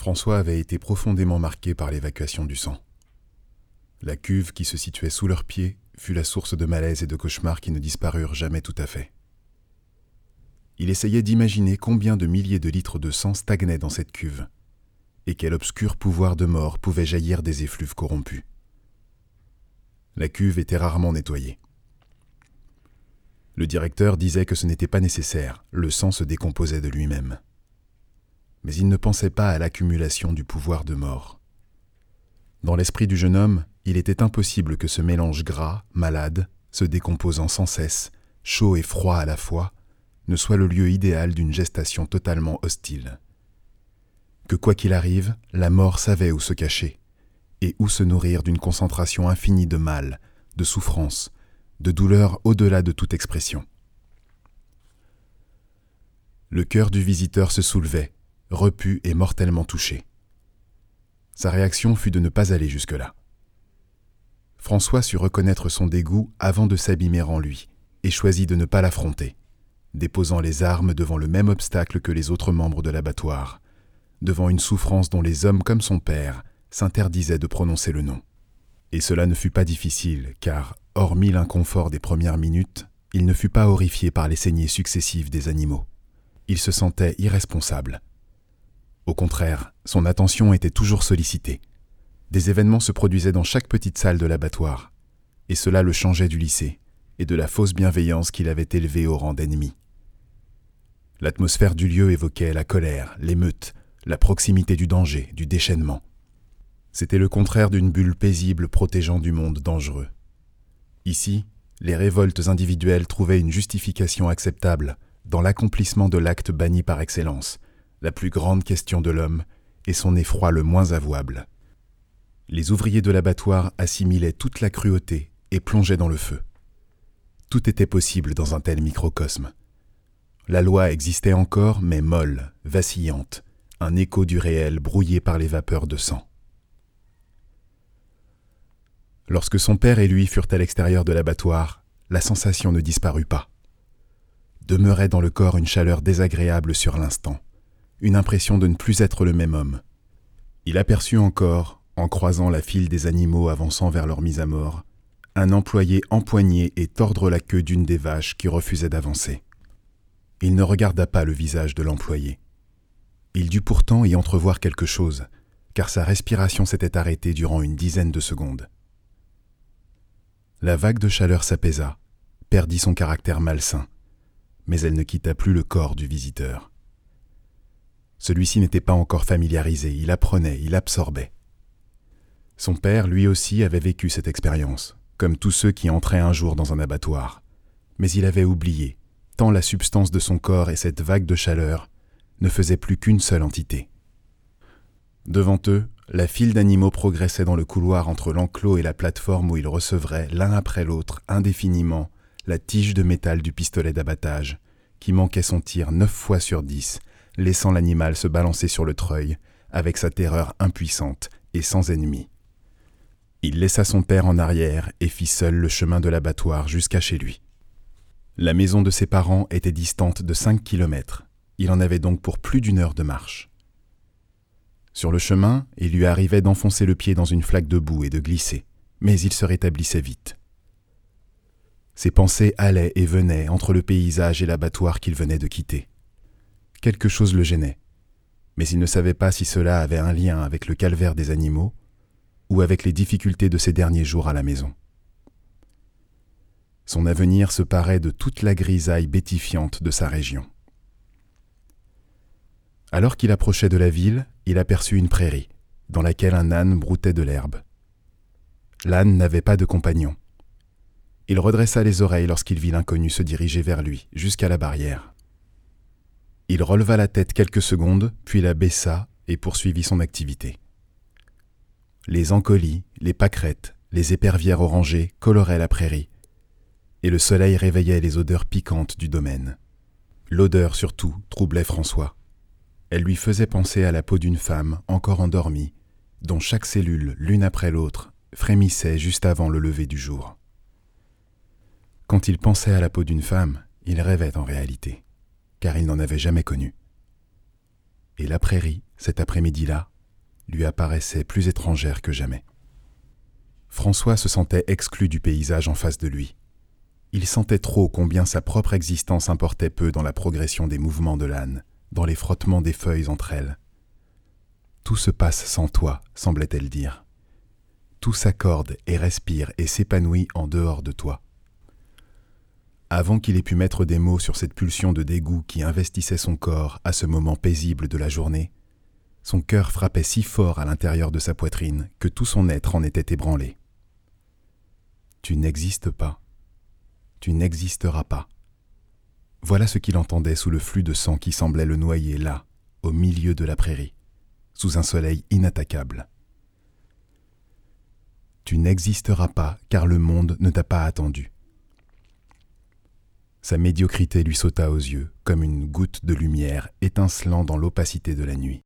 François avait été profondément marqué par l'évacuation du sang. La cuve qui se situait sous leurs pieds fut la source de malaise et de cauchemars qui ne disparurent jamais tout à fait. Il essayait d'imaginer combien de milliers de litres de sang stagnaient dans cette cuve, et quel obscur pouvoir de mort pouvait jaillir des effluves corrompus. La cuve était rarement nettoyée. Le directeur disait que ce n'était pas nécessaire, le sang se décomposait de lui-même. Mais il ne pensait pas à l'accumulation du pouvoir de mort. Dans l'esprit du jeune homme, il était impossible que ce mélange gras, malade, se décomposant sans cesse, chaud et froid à la fois, ne soit le lieu idéal d'une gestation totalement hostile. Que quoi qu'il arrive, la mort savait où se cacher, et où se nourrir d'une concentration infinie de mal, de souffrance, de douleur au-delà de toute expression. Le cœur du visiteur se soulevait, repu et mortellement touché. Sa réaction fut de ne pas aller jusque-là. François sut reconnaître son dégoût avant de s'abîmer en lui, et choisit de ne pas l'affronter, déposant les armes devant le même obstacle que les autres membres de l'abattoir, devant une souffrance dont les hommes comme son père s'interdisaient de prononcer le nom. Et cela ne fut pas difficile, car, hormis l'inconfort des premières minutes, il ne fut pas horrifié par les saignées successives des animaux. Il se sentait irresponsable. Au contraire, son attention était toujours sollicitée. Des événements se produisaient dans chaque petite salle de l'abattoir, et cela le changeait du lycée et de la fausse bienveillance qu'il avait élevé au rang d'ennemi. L'atmosphère du lieu évoquait la colère, l'émeute, la proximité du danger, du déchaînement. C'était le contraire d'une bulle paisible protégeant du monde dangereux. Ici, les révoltes individuelles trouvaient une justification acceptable dans l'accomplissement de l'acte banni par excellence, la plus grande question de l'homme et son effroi le moins avouable. Les ouvriers de l'abattoir assimilaient toute la cruauté et plongeaient dans le feu. Tout était possible dans un tel microcosme. La loi existait encore, mais molle, vacillante, un écho du réel brouillé par les vapeurs de sang. Lorsque son père et lui furent à l'extérieur de l'abattoir, la sensation ne disparut pas. Demeurait dans le corps une chaleur désagréable sur l'instant, une impression de ne plus être le même homme. Il aperçut encore, en croisant la file des animaux avançant vers leur mise à mort, un employé empoigner et tordre la queue d'une des vaches qui refusait d'avancer. Il ne regarda pas le visage de l'employé. Il dut pourtant y entrevoir quelque chose, car sa respiration s'était arrêtée durant une dizaine de secondes. La vague de chaleur s'apaisa, perdit son caractère malsain, mais elle ne quitta plus le corps du visiteur. Celui-ci n'était pas encore familiarisé, il apprenait, il absorbait. Son père, lui aussi, avait vécu cette expérience, comme tous ceux qui entraient un jour dans un abattoir. Mais il avait oublié, tant la substance de son corps et cette vague de chaleur ne faisaient plus qu'une seule entité. Devant eux, la file d'animaux progressait dans le couloir entre l'enclos et la plateforme où ils recevraient l'un après l'autre indéfiniment la tige de métal du pistolet d'abattage, qui manquait son tir neuf fois sur dix, laissant l'animal se balancer sur le treuil, avec sa terreur impuissante et sans ennemi. Il laissa son père en arrière et fit seul le chemin de l'abattoir jusqu'à chez lui. La maison de ses parents était distante de cinq kilomètres. Il en avait donc pour plus d'une heure de marche. Sur le chemin, il lui arrivait d'enfoncer le pied dans une flaque de boue et de glisser, mais il se rétablissait vite. Ses pensées allaient et venaient entre le paysage et l'abattoir qu'il venait de quitter. Quelque chose le gênait, mais il ne savait pas si cela avait un lien avec le calvaire des animaux ou avec les difficultés de ses derniers jours à la maison. Son avenir se parait de toute la grisaille bétifiante de sa région. Alors qu'il approchait de la ville, il aperçut une prairie, dans laquelle un âne broutait de l'herbe. L'âne n'avait pas de compagnon. Il redressa les oreilles lorsqu'il vit l'inconnu se diriger vers lui, jusqu'à la barrière. Il releva la tête quelques secondes, puis la baissa et poursuivit son activité. Les encolis, les pâquerettes, les épervières orangées coloraient la prairie, et le soleil réveillait les odeurs piquantes du domaine. L'odeur surtout troublait François. Elle lui faisait penser à la peau d'une femme encore endormie, dont chaque cellule, l'une après l'autre, frémissait juste avant le lever du jour. Quand il pensait à la peau d'une femme, il rêvait en réalité, car il n'en avait jamais connu. Et la prairie, cet après-midi-là, lui apparaissait plus étrangère que jamais. François se sentait exclu du paysage en face de lui. Il sentait trop combien sa propre existence importait peu dans la progression des mouvements de l'âne, dans les frottements des feuilles entre elles. Tout se passe sans toi, semblait-elle dire. Tout s'accorde et respire et s'épanouit en dehors de toi. Avant qu'il ait pu mettre des mots sur cette pulsion de dégoût qui investissait son corps à ce moment paisible de la journée, son cœur frappait si fort à l'intérieur de sa poitrine que tout son être en était ébranlé. Tu n'existes pas. Tu n'existeras pas. Voilà ce qu'il entendait sous le flux de sang qui semblait le noyer là, au milieu de la prairie, sous un soleil inattaquable. Tu n'existeras pas car le monde ne t'a pas attendu. Sa médiocrité lui sauta aux yeux comme une goutte de lumière étincelant dans l'opacité de la nuit.